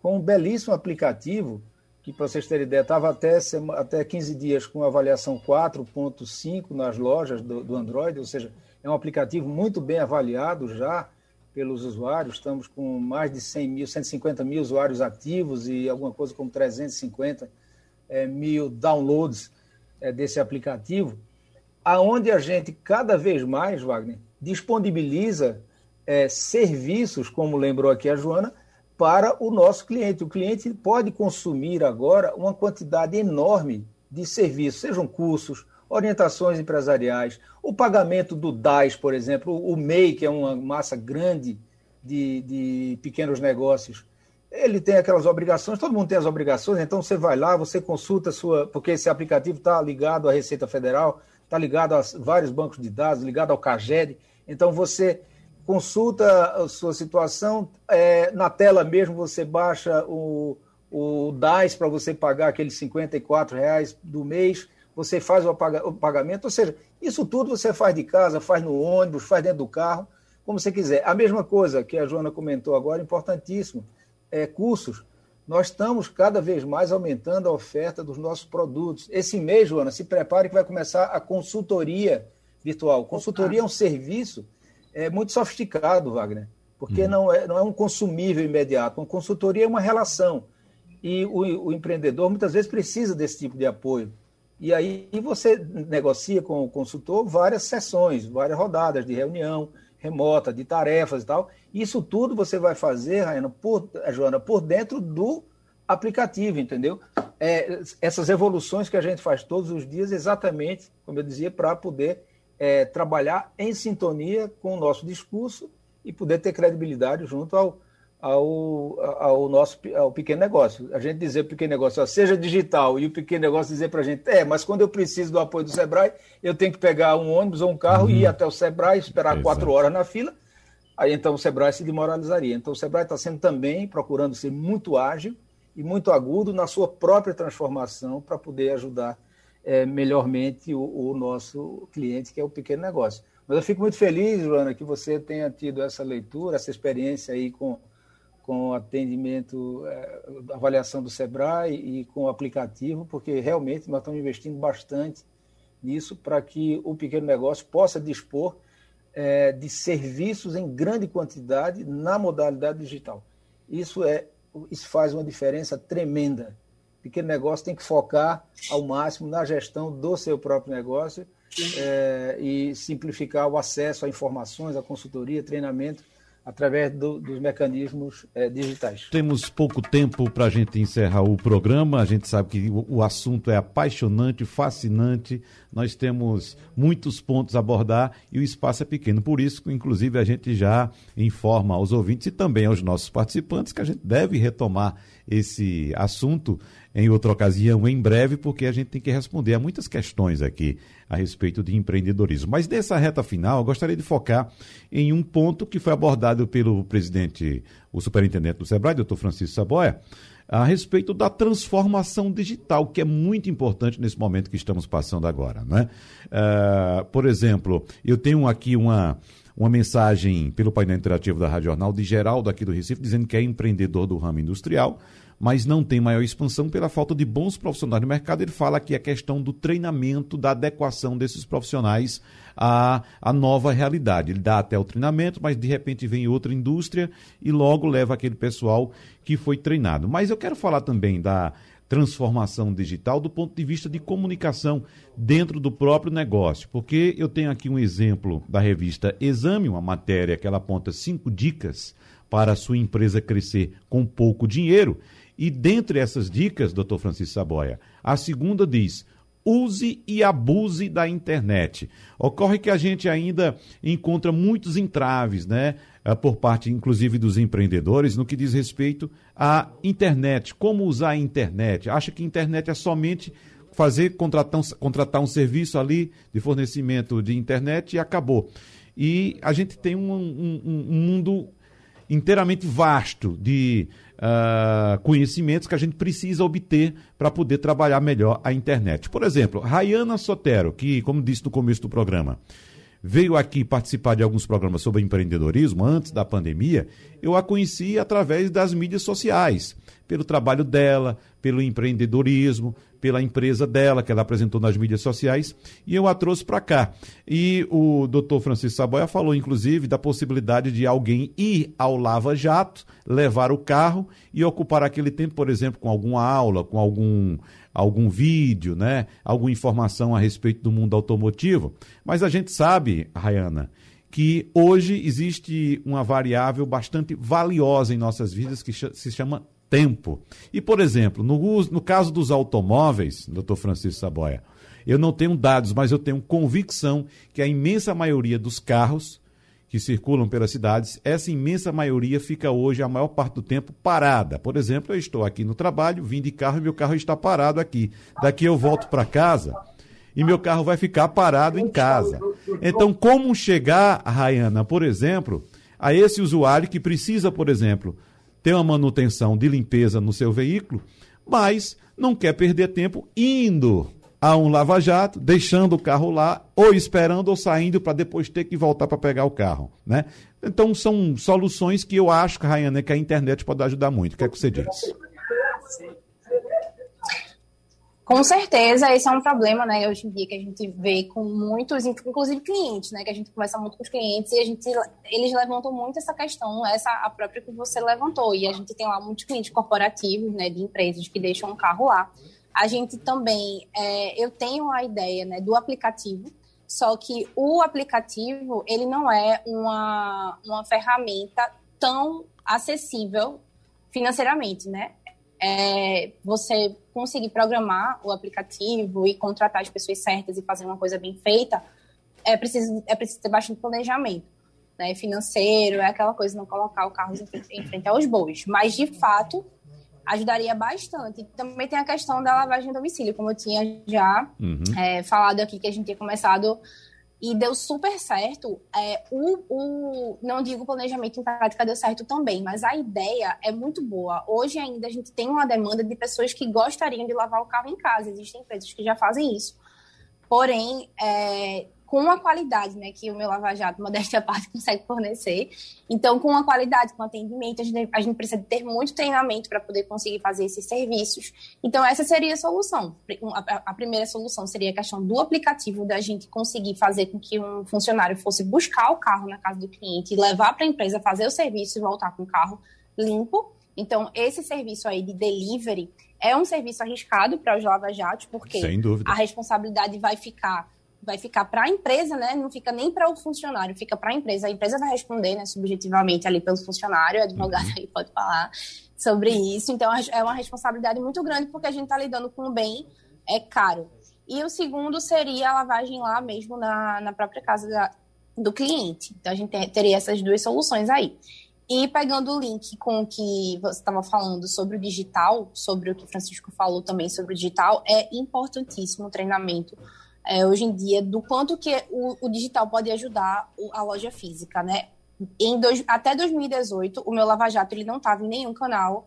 com um belíssimo aplicativo, que para vocês terem ideia, estava até, até 15 dias com avaliação 4.5 nas lojas do, do Android, ou seja, é um aplicativo muito bem avaliado já pelos usuários, estamos com mais de 100 mil, 150 mil usuários ativos e alguma coisa como 350 é, mil downloads é, desse aplicativo, aonde a gente cada vez mais, Wagner, disponibiliza é, serviços, como lembrou aqui a Joana, para o nosso cliente. O cliente pode consumir agora uma quantidade enorme de serviços, sejam cursos, orientações empresariais, o pagamento do DAS, por exemplo, o MEI, que é uma massa grande de, de pequenos negócios, ele tem aquelas obrigações, todo mundo tem as obrigações, então você vai lá, você consulta sua, porque esse aplicativo está ligado à Receita Federal, está ligado a vários bancos de dados, ligado ao CAGED, então você consulta a sua situação, é, na tela mesmo você baixa o, o DAS para você pagar aqueles 54 reais do mês, você faz o pagamento, ou seja, isso tudo você faz de casa, faz no ônibus, faz dentro do carro, como você quiser. A mesma coisa que a Joana comentou agora, importantíssimo, é, cursos, nós estamos cada vez mais aumentando a oferta dos nossos produtos. Esse mês, Joana, se prepare que vai começar a consultoria virtual. Consultoria é um serviço é, muito sofisticado, Wagner, porque uhum. não, é, não é um consumível imediato. Uma consultoria é uma relação. E o, o empreendedor muitas vezes precisa desse tipo de apoio. E aí você negocia com o consultor várias sessões, várias rodadas de reunião, remota, de tarefas e tal. Isso tudo você vai fazer, Raiana, por, Joana, por dentro do aplicativo, entendeu? É, essas evoluções que a gente faz todos os dias, exatamente, como eu dizia, para poder é, trabalhar em sintonia com o nosso discurso e poder ter credibilidade junto ao, ao, ao nosso ao pequeno negócio. A gente dizer pequeno negócio, ó, seja digital, e o pequeno negócio dizer para a gente, é, mas quando eu preciso do apoio do Sebrae, eu tenho que pegar um ônibus ou um carro uhum. e ir até o Sebrae, esperar Exato. quatro horas na fila, aí então o Sebrae se demoralizaria. Então o Sebrae está sendo também, procurando ser muito ágil e muito agudo na sua própria transformação para poder ajudar é, melhormente o, o nosso cliente, que é o pequeno negócio. Mas eu fico muito feliz, Joana, que você tenha tido essa leitura, essa experiência aí com com atendimento, é, avaliação do Sebrae e com o aplicativo, porque realmente nós estamos investindo bastante nisso para que o pequeno negócio possa dispor é, de serviços em grande quantidade na modalidade digital. Isso, é, isso faz uma diferença tremenda. Pequeno negócio tem que focar ao máximo na gestão do seu próprio negócio é, e simplificar o acesso a informações, a consultoria, treinamento através do, dos mecanismos é, digitais. Temos pouco tempo para a gente encerrar o programa. A gente sabe que o, o, assunto é apaixonante, fascinante. Nós temos muitos pontos a abordar e o espaço é pequeno. Por isso, inclusive, a gente já informa aos ouvintes e também aos nossos participantes que a gente deve retomar esse assunto em outra ocasião, em breve, porque a gente tem que responder a muitas questões aqui a respeito de empreendedorismo. Mas nessa reta final, eu gostaria de focar em um ponto que foi abordado pelo presidente, o superintendente do SEBRAE, doutor Francisco Saboia, a respeito da transformação digital, que é muito importante nesse momento que estamos passando agora. Né? Uh, por exemplo, eu tenho aqui uma, uma mensagem pelo painel interativo da Rádio Jornal de Geraldo aqui do Recife, dizendo que é empreendedor do ramo industrial mas não tem maior expansão pela falta de bons profissionais no mercado. Ele fala que a questão do treinamento, da adequação desses profissionais à, à nova realidade. Ele dá até o treinamento, mas de repente vem outra indústria e logo leva aquele pessoal que foi treinado. Mas eu quero falar também da transformação digital do ponto de vista de comunicação dentro do próprio negócio. Porque eu tenho aqui um exemplo da revista Exame, uma matéria que ela aponta cinco dicas para a sua empresa crescer com pouco dinheiro. E dentre essas dicas, doutor Francisco Saboia, a segunda diz: use e abuse da internet. Ocorre que a gente ainda encontra muitos entraves, né? Eh, por parte, inclusive, dos empreendedores, no que diz respeito à internet. Como usar a internet? Acha que a internet é somente fazer, contratar um, contratar um serviço ali de fornecimento de internet e acabou. E a gente tem um, um, um mundo inteiramente vasto de uh, conhecimentos que a gente precisa obter para poder trabalhar melhor a internet. Por exemplo, Rayana Sotero, que, como disse no começo do programa, veio aqui participar de alguns programas sobre empreendedorismo antes da pandemia, eu a conheci através das mídias sociais, pelo trabalho dela, pelo empreendedorismo, pela empresa dela, que ela apresentou nas mídias sociais, e eu a trouxe para cá. E o doutor Francisco Saboia falou, inclusive, da possibilidade de alguém ir ao Lava Jato, levar o carro e ocupar aquele tempo, por exemplo, com alguma aula, com algum algum vídeo, né? Alguma informação a respeito do mundo automotivo. Mas a gente sabe, Rayana, que hoje existe uma variável bastante valiosa em nossas vidas que se chama tempo. E, por exemplo, no, no caso dos automóveis, doutor Francisco Saboia, eu não tenho dados, mas eu tenho convicção que a imensa maioria dos carros que circulam pelas cidades, essa imensa maioria fica hoje a maior parte do tempo parada. Por exemplo, eu estou aqui no trabalho, vim de carro e meu carro está parado aqui. Daqui eu volto para casa e meu carro vai ficar parado em casa. Então, como chegar, Rayana, por exemplo, a esse usuário que precisa, por exemplo, tem uma manutenção de limpeza no seu veículo, mas não quer perder tempo indo a um lava-jato, deixando o carro lá, ou esperando ou saindo para depois ter que voltar para pegar o carro, né? Então são soluções que eu acho, Rayane, que a internet pode ajudar muito. O que é que você diz? Com certeza, esse é um problema, né, hoje em dia, que a gente vê com muitos, inclusive clientes, né, que a gente conversa muito com os clientes e a gente, eles levantam muito essa questão, essa a própria que você levantou, e a gente tem lá muitos clientes corporativos, né, de empresas que deixam um carro lá. A gente também, é, eu tenho a ideia, né, do aplicativo, só que o aplicativo, ele não é uma, uma ferramenta tão acessível financeiramente, né? é, você conseguir programar o aplicativo e contratar as pessoas certas e fazer uma coisa bem feita, é preciso, é preciso ter bastante planejamento. Né, financeiro, é aquela coisa, não colocar o carro em frente, aos bois. Mas, de fato, ajudaria bastante. Também tem a questão da lavagem de domicílio, como eu tinha já uhum. é, falado aqui, que a gente tinha começado e deu super certo. É, o, o, não digo planejamento em prática deu certo também, mas a ideia é muito boa. Hoje ainda a gente tem uma demanda de pessoas que gostariam de lavar o carro em casa. Existem empresas que já fazem isso. Porém, é, com a qualidade né, que o meu Lava Jato, modéstia à parte, consegue fornecer. Então, com a qualidade, com atendimento, a gente, a gente precisa ter muito treinamento para poder conseguir fazer esses serviços. Então, essa seria a solução. A, a, primeira solução seria a questão do aplicativo, da gente conseguir fazer com que um funcionário fosse buscar o carro na casa do cliente, levar para a empresa, fazer o serviço e voltar com o carro limpo. Então, esse serviço aí de delivery é um serviço arriscado para os lava-jatos, porque a responsabilidade vai ficar vai ficar para a empresa, né? Não fica nem para o funcionário, fica para a empresa. A empresa vai responder, né, subjetivamente ali pelo funcionário, o advogado uhum. aí pode falar sobre isso. Então é uma responsabilidade muito grande porque a gente está lidando com um bem é caro. E o segundo seria a lavagem lá mesmo na, na própria casa da, do cliente. Então a gente teria essas duas soluções aí. E pegando o link com o que você estava falando sobre o digital, sobre o que Francisco falou também sobre o digital, é importantíssimo o treinamento é, hoje em dia do quanto que o, o digital pode ajudar a loja física, né? Em dois, até 2018, o meu Lava Jato ele não estava em nenhum canal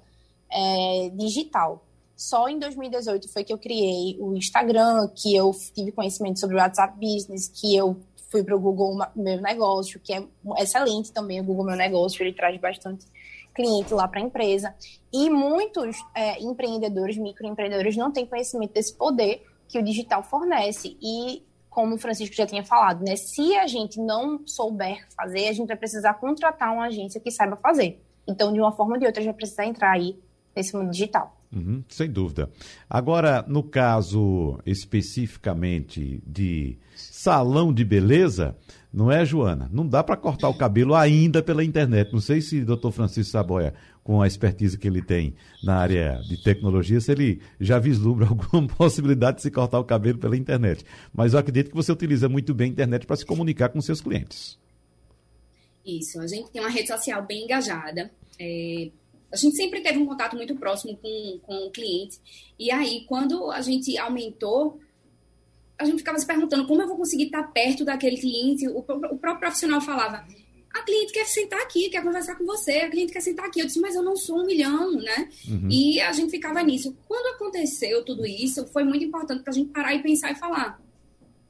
é, digital. Só em 2018 foi que eu criei o Instagram, que eu tive conhecimento sobre o WhatsApp Business, que eu fui para o Google Meu Negócio, que é excelente também o Google Meu Negócio, ele traz bastante cliente lá para a empresa. E muitos é, empreendedores, microempreendedores, não têm conhecimento desse poder que o digital fornece. E, como o Francisco já tinha falado, né, se a gente não souber fazer, a gente vai precisar contratar uma agência que saiba fazer. Então, de uma forma ou de outra, a gente vai precisar entrar aí nesse mundo digital. Uhum, sem dúvida. Agora, no caso especificamente de salão de beleza, não é, Joana? Não dá para cortar o cabelo ainda pela internet. Não sei se o doutor Francisco Saboia, com a expertise que ele tem na área de tecnologia, se ele já vislumbra alguma possibilidade de se cortar o cabelo pela internet. Mas eu acredito que você utiliza muito bem a internet para se comunicar com seus clientes. Isso, a gente tem uma rede social bem engajada. É, a gente sempre teve um contato muito próximo com, com o cliente. E aí, quando a gente aumentou, a gente ficava se perguntando como eu vou conseguir estar perto daquele cliente. O, o próprio profissional falava: a cliente quer sentar aqui, quer conversar com você, a cliente quer sentar aqui. Eu disse, mas eu não sou um milhão, né? Uhum. E a gente ficava nisso. Quando aconteceu tudo isso, foi muito importante para a gente parar e pensar e falar: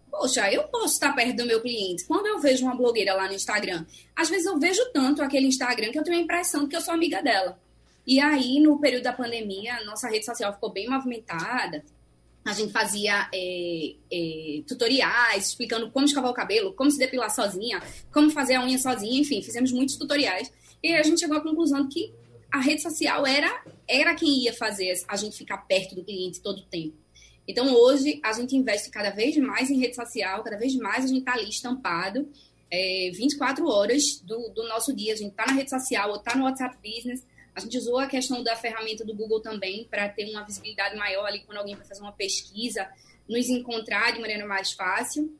poxa, eu posso estar perto do meu cliente. Quando eu vejo uma blogueira lá no Instagram, às vezes eu vejo tanto aquele Instagram que eu tenho a impressão de que eu sou amiga dela. E aí, no período da pandemia, nossa rede social ficou bem movimentada. A gente fazia é, é, tutoriais explicando como escovar o cabelo, como se depilar sozinha, como fazer a unha sozinha, enfim, fizemos muitos tutoriais. E a gente chegou à conclusão que a rede social era, era quem ia fazer a gente ficar perto do cliente todo o tempo. Então, hoje, a gente investe cada vez mais em rede social, cada vez mais a gente está ali estampado. É, 24 horas do, do nosso dia, a gente está na rede social ou está no WhatsApp Business a gente usou a questão da ferramenta do Google também para ter uma visibilidade maior ali quando alguém vai fazer uma pesquisa, nos encontrar de maneira mais fácil.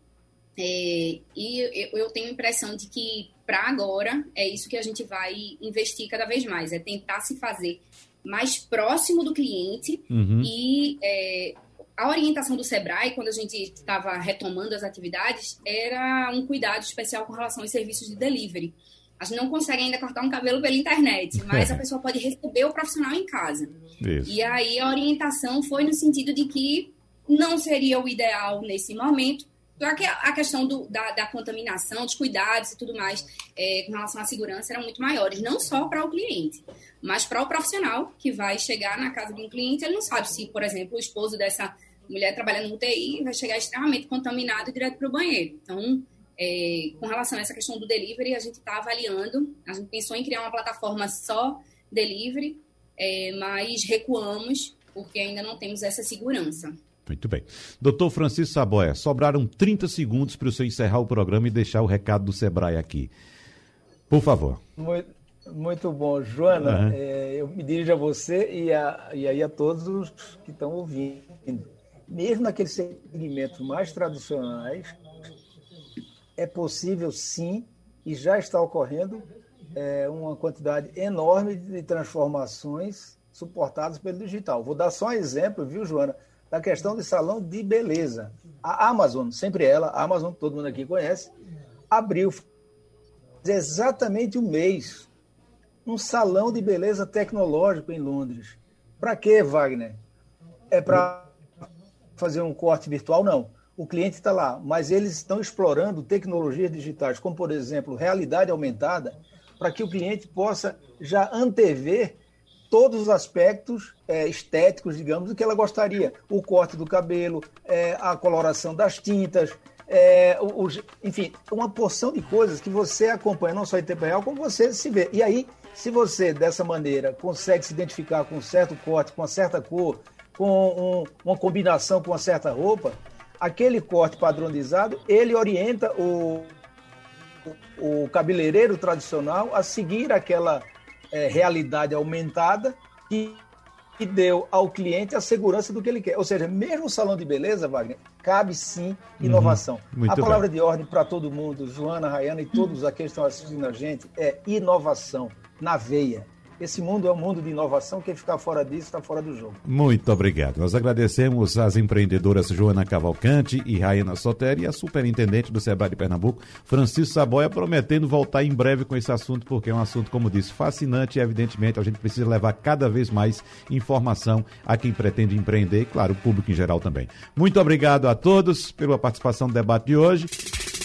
É, e eu, tenho a impressão de que, para agora, é isso que a gente vai investir cada vez mais: é tentar se fazer mais próximo do cliente uhum. e é, a orientação do Sebrae, quando a gente estava retomando as atividades, era um cuidado especial com relação aos serviços de delivery. A gente não consegue ainda cortar um cabelo pela internet, mas a pessoa pode receber o profissional em casa. Isso. E aí a orientação foi no sentido de que não seria o ideal nesse momento, só que a questão do, da, da, contaminação, dos cuidados e tudo mais é, com relação à segurança eram muito maiores, não só para o cliente, mas para o profissional que vai chegar na casa de um cliente, ele não sabe se, por exemplo, o esposo dessa mulher trabalhando no UTI vai chegar extremamente contaminado direto para o banheiro. Então, é, com relação a essa questão do delivery, a gente está avaliando, a gente pensou em criar uma plataforma só delivery, é, mas recuamos porque ainda não temos essa segurança. Muito bem. Doutor Francisco Saboia, sobraram 30 segundos para o senhor encerrar o programa e deixar o recado do Sebrae aqui. Por favor. Muito, muito bom. Joana, uhum. é, eu me dirijo a você e, a, e aí a todos os que estão ouvindo. Mesmo naqueles segmentos mais tradicionais, é possível sim, e já está ocorrendo, é, uma quantidade enorme de transformações suportadas pelo digital. Vou dar só um exemplo, viu, Joana, da questão de salão de beleza. A Amazon, sempre ela, a Amazon, todo mundo aqui conhece, abriu exatamente um mês um salão de beleza tecnológico em Londres. Para quê, Wagner? É para fazer um corte virtual? Não o cliente está lá, mas eles estão explorando tecnologias digitais, como, por exemplo, realidade aumentada, para que o cliente possa já antever todos os aspectos é, estéticos, digamos, do que ela gostaria. O corte do cabelo, é, a coloração das tintas, é, o, o, enfim, uma porção de coisas que você acompanha não só em tempo real, como você se vê. E aí, se você, dessa maneira, consegue se identificar com um certo corte, com uma certa cor, com um, uma combinação com uma certa roupa, aquele corte padronizado, ele orienta o, o, o cabeleireiro tradicional a seguir aquela é, realidade aumentada que, que deu ao cliente a segurança do que ele quer. Ou seja, mesmo o salão de beleza, Wagner, cabe sim inovação. Uhum, a palavra bem. de ordem para todo mundo, Joana, Rayana e todos aqueles que estão assistindo a gente, é inovação na veia. Esse mundo é um mundo de inovação, quem ficar fora disso está fora do jogo. Muito obrigado. Nós agradecemos às empreendedoras Joana Cavalcante e Raina Soteri e a superintendente do Sebrae de Pernambuco, Francisco Saboia, prometendo voltar em breve com esse assunto, porque é um assunto, como disse, fascinante e, evidentemente, a gente precisa levar cada vez mais informação a quem pretende empreender e, claro, o público em geral também. Muito obrigado a todos pela participação no debate de hoje.